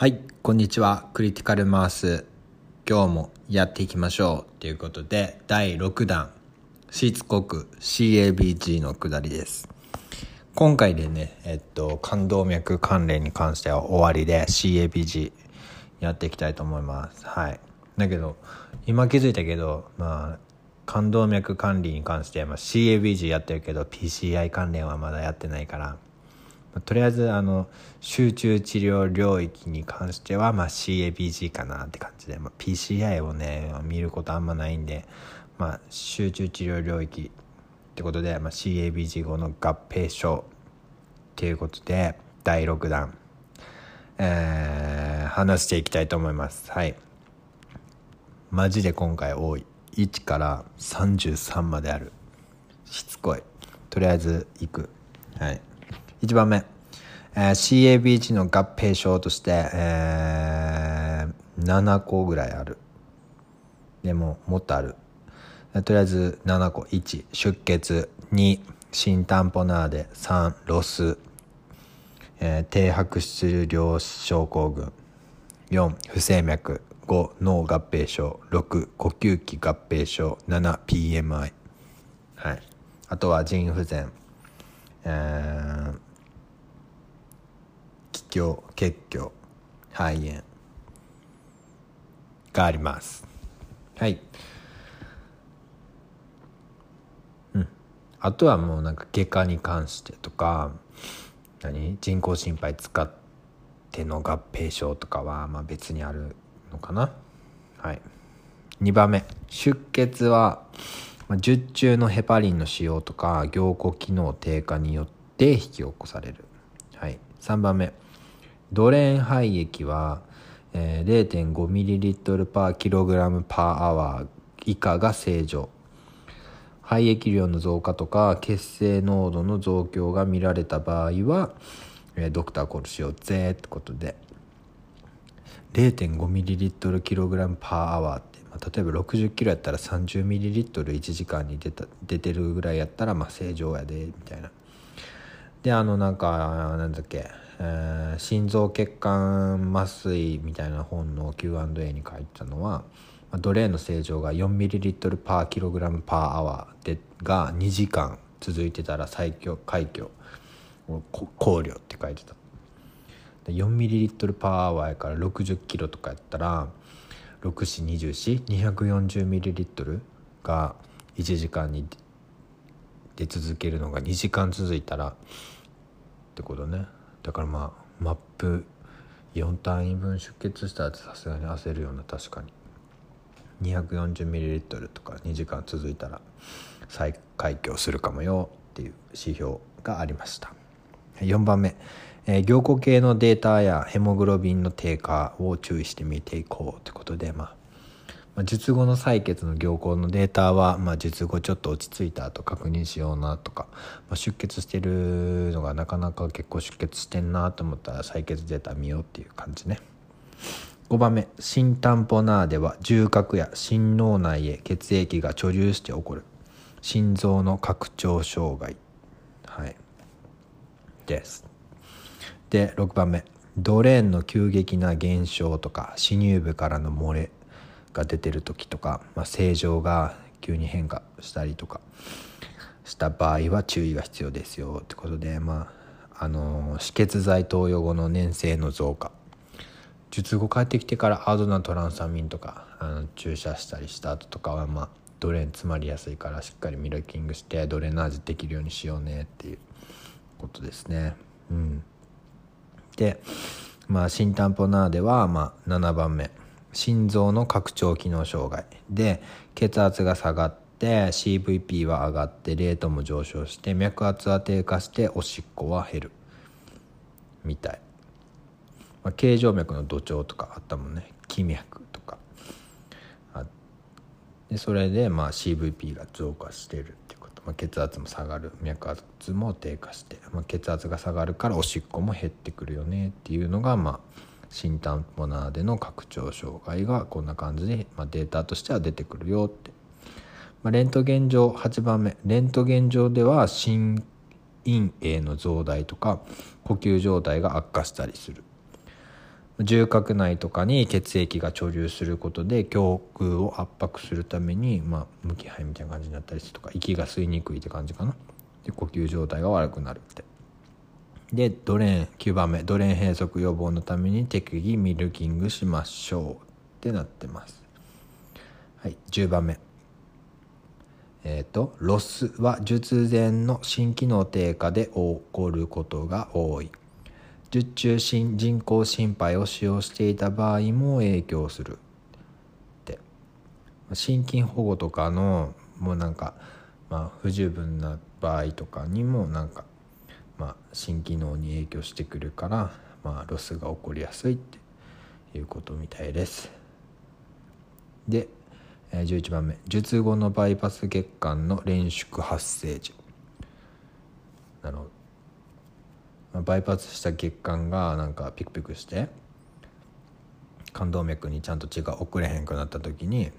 はい、こんにちは。クリティカルマース。今日もやっていきましょう。ということで、第6弾、しつこく CABG の下りです。今回でね、えっと、冠動脈関連に関しては終わりで CABG やっていきたいと思います。はい。だけど、今気づいたけど、まあ、冠動脈管理に関しては、まあ、CABG やってるけど PCI 関連はまだやってないから、とりあえずあの集中治療領域に関しては、まあ、CABG かなって感じで、まあ、PCI をね見ることあんまないんで、まあ、集中治療領域ってことで、まあ、CABG 後の合併症っていうことで第6弾、えー話していきたいと思います。はい。マジで今回多い。1から33まである。しつこい。とりあえず行く。はい。1番目、えー CABG の合併症として、えー7個ぐらいある。でももっとある。とりあえず7個。1出血。2新タンポナーデ。3ロス、えー低白質量症候群。4不整脈。5脳合併症。6呼吸器合併症。7PMI はい。あとは腎不全。えー気胸血虚肺炎があります。はい。うん。あとはもうなんか外科に関してとか何？人工心肺使っての合併症とかはまあ別にあるのかな。はい。2番目。出血はま術中のヘパリンの使用とか凝固機能低下によって引き起こされる、はい、3番目。ドレーン肺液は、えー、0.5ml パーキログラムパーアワー以下が正常。肺液量の増加とか血清濃度の増強が見られた場合は、えードクターコールしようぜってことで。0.5ml キログラムパーアワーって、まあ、例えば60キロやったら 30ml1 時間に出た出てるぐらいやったらまあ正常やでみたいな。であのなんかなんだっけ、えー心臓血管麻酔みたいな本の Q&A に書いてたのはまあドレーンの正常が 4ml パーキログラムパーアワーでが2時間続いてたら最強快挙を考慮って書いてた。4ml パーアワーやから60キロとかやったら 6420240ml が1時間に出続けるのが2時間続いたらってことね。だからまあマップ4単位分出血したらってさすがに焦るような確かに。240ml とか2時間続いたら再開胸するかもよっていう指標がありました。4番目、えー凝固系のデータやヘモグロビンの低下を注意して見ていこうということで、まあ、まあ術後の採血の凝固のデータは、まあ、術後ちょっと落ち着いた後確認しようなとか、まあ、出血してるのがなかなか結構出血してんなと思ったら採血データ見ようっていう感じね。5番目心タンポナーでは重核や心脳内へ血液が貯留して起こる。心臓の拡張障害。はい。です。で6番目。ドレーンの急激な減少とか歯乳部からの漏れ。が出てる時とか、まあ、正常が急に変化したりとかした場合は注意が必要ですよってことでまああの止血剤投与後の粘性の増加。術後帰ってきてからアドナトランサミンとかあの注射したりした後とかはまあドレーン詰まりやすいからしっかりミラキングしてドレナージできるようにしようねっていうことですね。うん、でまあ心タンポナーではまあ7番目。心臓の拡張機能障害で血圧が下がって CVP は上がってレートも上昇して脈圧は低下しておしっこは減る。みたい。まあ、形状脈の土壌とかあったもんね。気脈とか。あでそれでまあ CVP が増加してるってこと、まあ、血圧も下がる。脈圧も低下して、まあ、血圧が下がるからおしっこも減ってくるよねっていうのがまあ心タンポナーでの拡張障害がこんな感じで、まあ、データとしては出てくるよって、まあ、レントゲン上8番目。レントゲン上では心陰影の増大とか呼吸状態が悪化したりする。重核内とかに血液が貯留することで胸腔を圧迫するために、まあ、無気配みたいな感じになったりするとか息が吸いにくいって感じかな。で呼吸状態が悪くなるって。でドレーン9番目ドレーン閉塞予防のために適宜ミルキングしましょう。ってなってます。はい10番目えっ、ー、とロスは術前の心機能低下で起こることが多い。術中心人工心肺を使用していた場合も影響する。って。心筋保護とかのもうなんか、まあ、不十分な場合とかにもなんか、まあ、心機能に影響してくるから、まあ、ロスが起こりやすいっていうことみたいです。で11番目。術後のバイパス血管の連縮発生時。なるほどバイパスした血管がなんかピクピクして冠動脈にちゃんと血が送れへんくなった時に、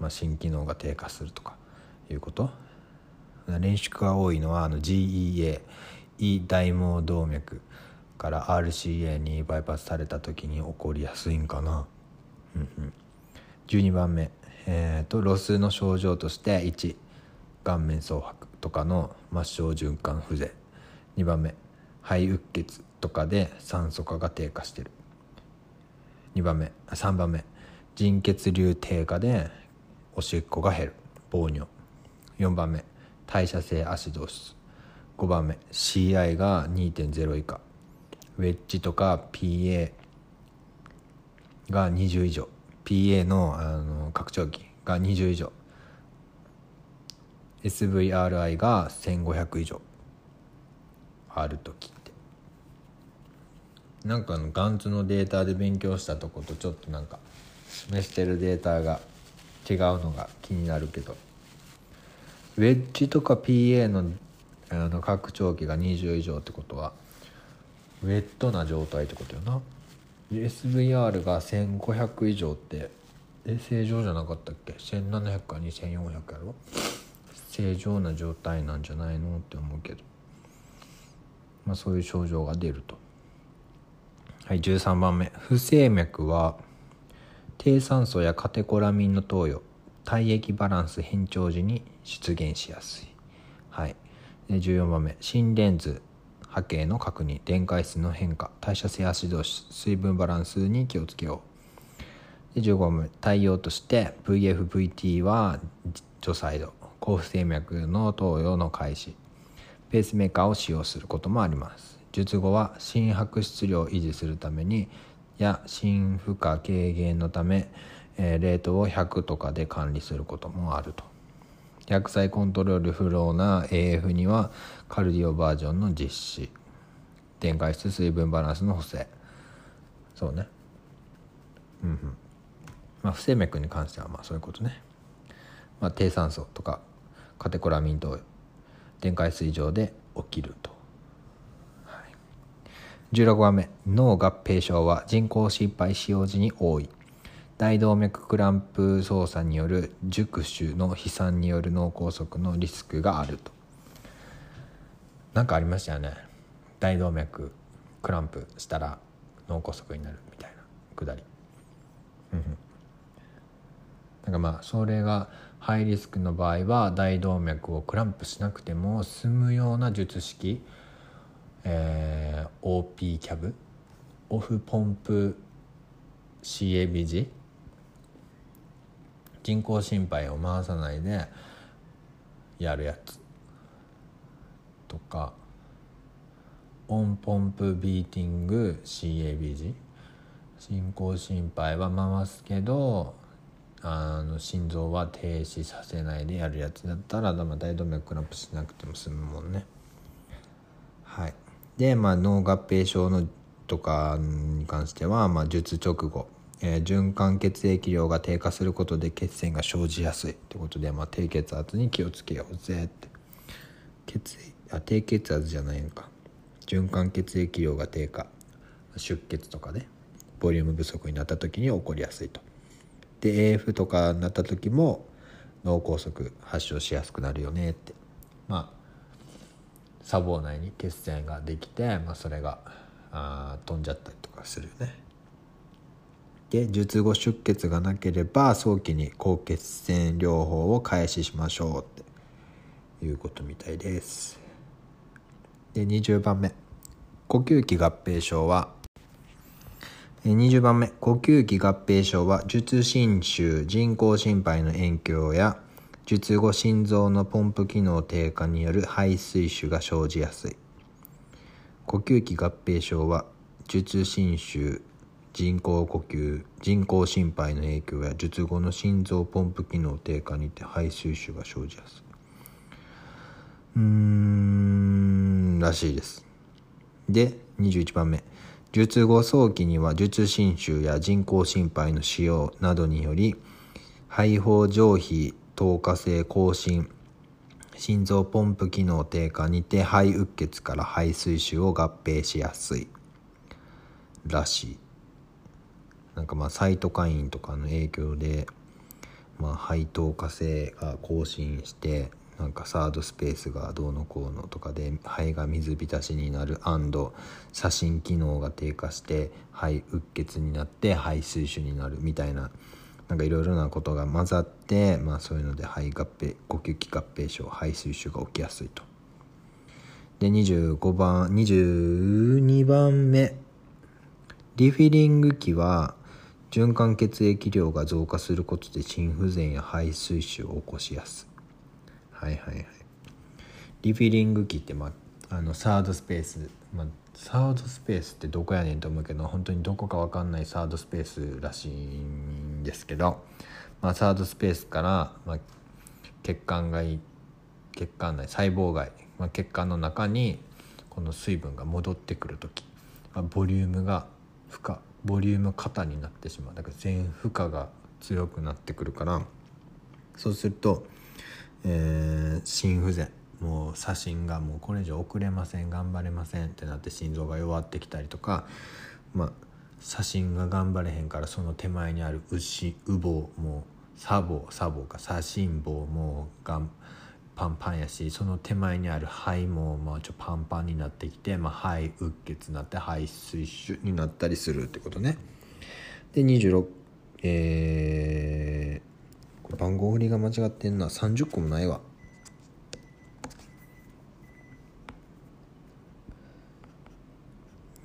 まあ、心機能が低下するとかいうこと。連縮が多いのはあの GEA 胃大毛動脈から RCA にバイパスされた時に起こりやすいんかな、うんうん、12番目、えーと、ロスの症状として1顔面蒼白とかの末梢循環不全。2番目肺うっ血とかで酸素化が低下してる。2番目3番目腎血流低下でおしっこが減る。糖尿。4番目代謝性アシドーシス5番目。CI が2.0以下。ウェッジとか PA が20以上。PA のあの拡張器が20以上。SVRI が1500以上。ある時って。なんかあのガンツのデータで勉強したとことちょっとなんか示してるデータが違うのが気になるけど。ウェッジとか PA のあの拡張器が20以上ってことはウェットな状態ってことよな。SVR が1500以上ってえ正常じゃなかったっけ？1700か2400やろ？正常な状態なんじゃないのって思うけど。まあ、そういう症状が出ると。はい、13番目。不整脈は低酸素やカテコラミンの投与体液バランス変調時に出現しやすい、はい、で14番目。心電図波形の確認電解質の変化。代謝性アシド水分バランスに気をつけよう。で15番目。対応として VFVT は除細動高不整脈の投与の開始。ペースメーカーを使用することもあります。術後は心拍質量を維持するためにや心負荷軽減のため、えー、レートを100とかで管理することもあると。薬剤コントロール不能な AF にはカルディオバージョンの実施。電解質水分バランスの補正。そうね。うんうん。まあ不整脈に関してはまあそういうことね、まあ、低酸素とかカテコラミンと電解水上で起きると、はい、16番目。脳合併症は人工心肺使用時に多い。大動脈クランプ操作による熟手の飛散による脳梗塞のリスクがあると。何かありましたよね。大動脈クランプしたら脳梗塞になるみたいなくだり。なんかまあそれがハイリスクの場合は大動脈をクランプしなくても済むような術式、えー、OP キャブオフポンプ CABG 人工心肺を回さないでやるやつとかオンポンプビーティング CABG 人工心肺は回すけどあの心臓は停止させないでやるやつだったら大動脈クランプしなくても済むもんねはいでまあ脳合併症のとかに関しては、まあ、術直後、えー、循環血液量が低下することで血栓が生じやすいってことで、まあ、低血圧に気をつけようぜって。血あ低血圧じゃないのか。循環血液量が低下。出血とかでボリューム不足になった時に起こりやすいと。で AF とかになった時も脳梗塞発症しやすくなるよねって。まあ砂防内に血栓ができて、まあ、それがあ飛んじゃったりとかするよね。で術後出血がなければ早期に高血栓療法を開始しましょうっていうことみたいです。で20番目。呼吸器合併症は20番目。呼吸器合併症は術侵襲人工心肺の影響や術後心臓のポンプ機能低下による肺水腫が生じやすい。呼吸器合併症は術侵襲人工呼吸人工心肺の影響や術後の心臓ポンプ機能低下にて肺水腫が生じやすい。うーんらしいです。で21番目。術後早期には術侵襲や人工心肺の使用などにより肺胞上皮透過性更新心臓ポンプ機能低下にて肺うっ血から肺水腫を合併しやすい。らしい。なんかまあサイトカインとかの影響で、まあ、肺透過性が更新してなんかサードスペースがどうのこうのとかで肺が水浸しになる写真機能が低下して肺うっ血になって肺水腫になるみたいななんかいろいろなことが混ざって、まあ、そういうので肺合併呼吸器合併症肺水腫が起きやすいと。で25番22番目リフィリング器は循環血液量が増加することで心不全や肺水腫を起こしやすい。はいはいはい。リフィリング器って、まあ、あのサードスペース、まあ、サードスペースってどこやねんと思うけど本当にどこか分かんないサードスペースらしいんですけど、まあ、サードスペースから、まあ、血管外血管内細胞外、まあ、血管の中にこの水分が戻ってくる時、ま、ボリュームが負荷ボリューム過多になってしまう。だから全負荷が強くなってくるから。そうすると、えー、心不全。もう左心がもうこれ以上遅れません。頑張れませんってなって心臓が弱ってきたりとか。まあ左心が頑張れへんからその手前にある牛羽房もう左房左房か。左心房もがんパンパンやしその手前にある肺もまあちょパンパンになってきて、まあ、肺うっ血になって肺水腫になったりするってことね。で26えー、これ番号振りが間違ってんな30個もないわ。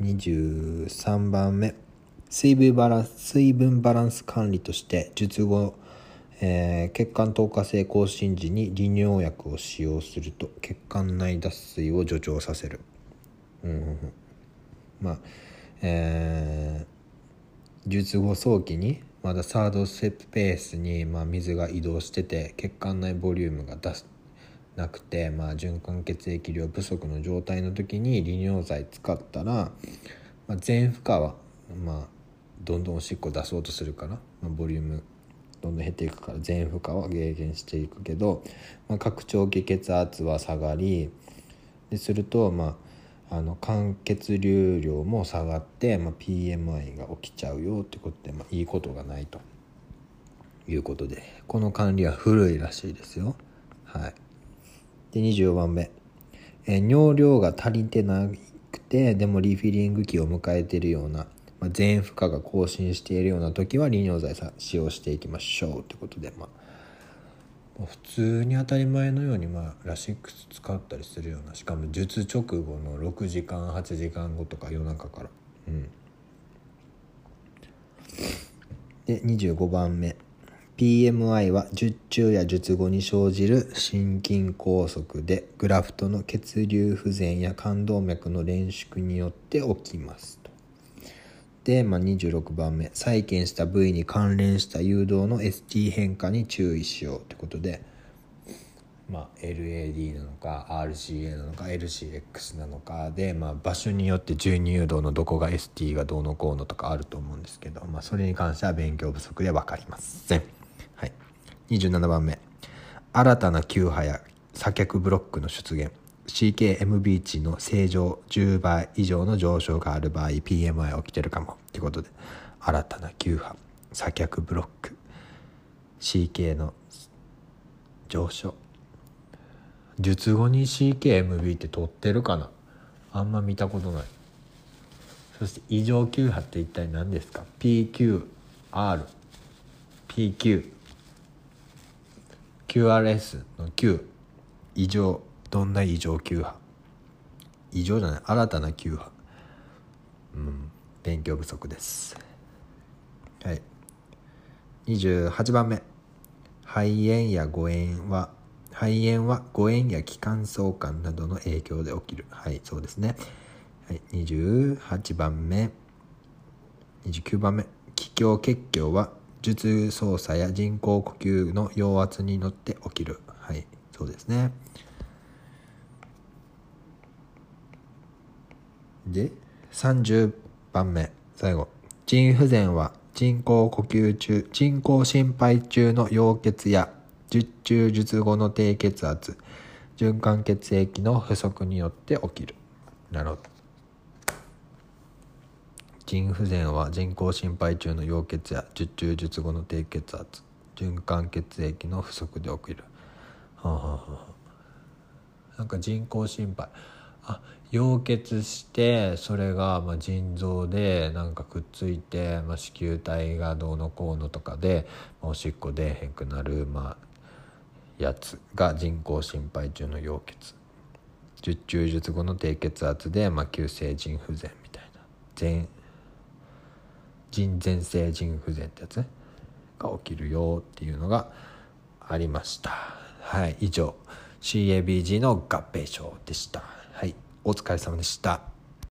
23番目水分バランス水分バランス管理として術後えー、血管透過性更新時に利尿薬を使用すると血管内脱水を助長させる、うん、まあえー、術後早期にまだサードステップペースに、まあ、水が移動してて血管内ボリュームが出すなくて、まあ、循環血液量不足の状態の時に利尿剤使ったら、まあ、全負荷は、まあ、どんどんおしっこ出そうとするから、まあ、ボリュームどんどん減っていくから全負荷は軽減していくけど、まあ、拡張器血圧は下がりですると、まあ、あの間血流量も下がって、まあ、PMI が起きちゃうよってことで、まあ、いいことがないと。いうことでこの管理は古いらしいですよ。はい、で24番目、え尿量が足りてなくてでもリフィリング期を迎えてるようなまあ、全負荷が更新しているような時は利尿剤さ使用していきましょうということで、まあ、普通に当たり前のように、まあ、ラシックス使ったりするようなしかも術直後の6時間8時間後とか夜中から。うん、で25番目。PMI は術中や術後に生じる心筋梗塞でグラフトの血流不全や冠動脈の連縮によって起きます、まあ、26番目。再建した部位に関連した誘導の ST 変化に注意しようということで、まあ、LAD なのか RCA なのか LCX なのかで、まあ、場所によって12誘導のどこが ST がどうのこうのとかあると思うんですけど、まあ、それに関しては勉強不足で分かりません、はい、27番目。新たな球波や左脚ブロックの出現。CKMB 値の正常10倍以上の上昇がある場合 PMI 起きてるかも。ってことで新たな球波。左脚ブロック CK の上昇術後に CKMB って取ってるかなあんま見たことないそして異常球波。って一体何ですか PQ RPQ QRS の Q 異常どんな異常急波異常じゃない新たな急波うん勉強不足です。はい。28番目。肺炎や誤炎は肺炎は誤炎や気管相関などの影響で起きる。はいそうですね、はい、28番目。29番目。気胸血胸は術操作や人工呼吸の陽圧に乗って起きる。はいそうですね。で30番目最後。腎不全は人工呼吸中人工心肺中の溶血や術中術後の低血圧循環血液の不足によって起きる。なるほど。腎不全は人工心肺中の溶血や術中術後の低血圧循環血液の不足で起きる。はあ、はあ、なんか人工心肺。あ溶血してそれがまあ腎臓でなんかくっついて、まあ、子宮体がどうのこうのとかで、まあ、おしっこ出へんくなる、まあ、やつが人工心肺中の溶血。術中術後の低血圧で、まあ、急性腎不全みたいな。全腎前性腎不全ってやつね。が起きるよっていうのがありました。はい以上。CABG の合併症でした。お疲れ様でした。